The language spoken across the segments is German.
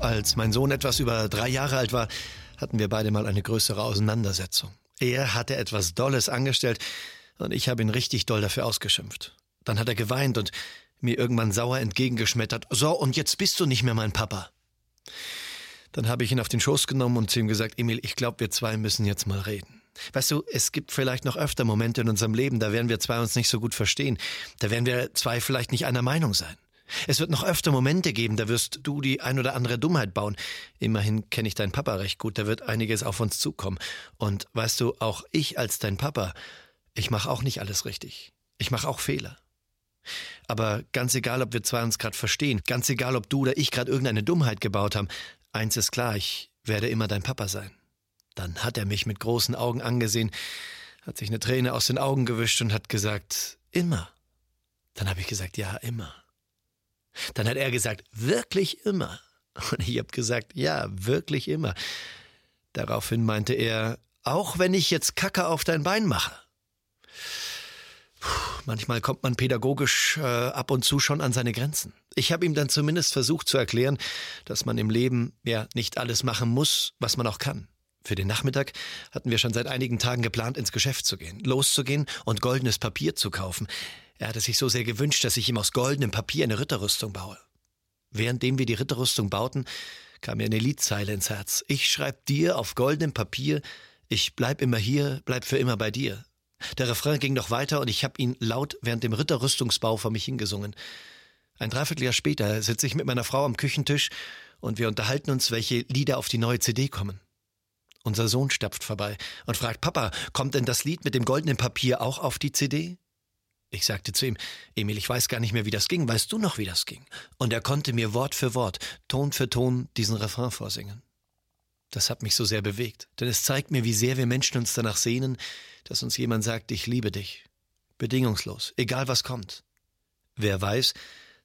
Als mein Sohn etwas über drei Jahre alt war, hatten wir beide mal eine größere Auseinandersetzung. Er hatte etwas Dolles angestellt und ich habe ihn richtig doll dafür ausgeschimpft. Dann hat er geweint und mir irgendwann sauer entgegengeschmettert. So, und jetzt bist du nicht mehr mein Papa. Dann habe ich ihn auf den Schoß genommen und zu ihm gesagt, Emil, ich glaube, wir zwei müssen jetzt mal reden. Weißt du, es gibt vielleicht noch öfter Momente in unserem Leben, da werden wir zwei uns nicht so gut verstehen. Da werden wir zwei vielleicht nicht einer Meinung sein. Es wird noch öfter Momente geben, da wirst du die ein oder andere Dummheit bauen. Immerhin kenne ich deinen Papa recht gut, da wird einiges auf uns zukommen. Und weißt du, auch ich als dein Papa, ich mache auch nicht alles richtig. Ich mache auch Fehler. Aber ganz egal, ob wir zwei uns gerade verstehen, ganz egal, ob du oder ich gerade irgendeine Dummheit gebaut haben, eins ist klar, ich werde immer dein Papa sein. Dann hat er mich mit großen Augen angesehen, hat sich eine Träne aus den Augen gewischt und hat gesagt, immer. Dann habe ich gesagt, ja, immer. Dann hat er gesagt, wirklich immer. Und ich habe gesagt, ja, wirklich immer. Daraufhin meinte er, auch wenn ich jetzt Kacke auf dein Bein mache. Puh, manchmal kommt man pädagogisch äh, ab und zu schon an seine Grenzen. Ich habe ihm dann zumindest versucht zu erklären, dass man im Leben ja nicht alles machen muss, was man auch kann. Für den Nachmittag hatten wir schon seit einigen Tagen geplant, ins Geschäft zu gehen, loszugehen und goldenes Papier zu kaufen. Er hatte sich so sehr gewünscht, dass ich ihm aus goldenem Papier eine Ritterrüstung baue. Währenddem wir die Ritterrüstung bauten, kam mir eine Liedzeile ins Herz. Ich schreib dir auf goldenem Papier, ich bleib immer hier, bleib für immer bei dir. Der Refrain ging noch weiter und ich habe ihn laut während dem Ritterrüstungsbau vor mich hingesungen. Ein Dreivierteljahr später sitze ich mit meiner Frau am Küchentisch und wir unterhalten uns, welche Lieder auf die neue CD kommen. Unser Sohn stapft vorbei und fragt, Papa, kommt denn das Lied mit dem goldenen Papier auch auf die CD? Ich sagte zu ihm, Emil, ich weiß gar nicht mehr, wie das ging. Weißt du noch, wie das ging? Und er konnte mir Wort für Wort, Ton für Ton diesen Refrain vorsingen. Das hat mich so sehr bewegt, denn es zeigt mir, wie sehr wir Menschen uns danach sehnen, dass uns jemand sagt, ich liebe dich. Bedingungslos, egal was kommt. Wer weiß,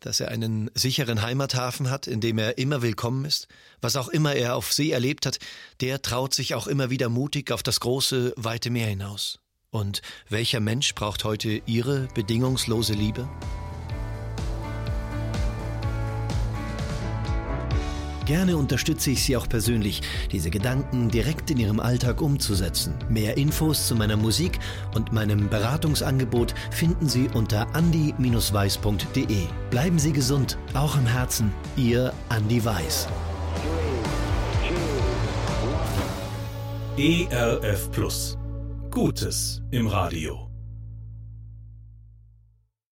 dass er einen sicheren Heimathafen hat, in dem er immer willkommen ist, was auch immer er auf See erlebt hat, der traut sich auch immer wieder mutig auf das große, weite Meer hinaus. Und welcher Mensch braucht heute Ihre bedingungslose Liebe? Gerne unterstütze ich Sie auch persönlich, diese Gedanken direkt in Ihrem Alltag umzusetzen. Mehr Infos zu meiner Musik und meinem Beratungsangebot finden Sie unter andi-weiß.de. Bleiben Sie gesund, auch im Herzen. Ihr Andi Weiß. ERF Plus. Gutes im Radio.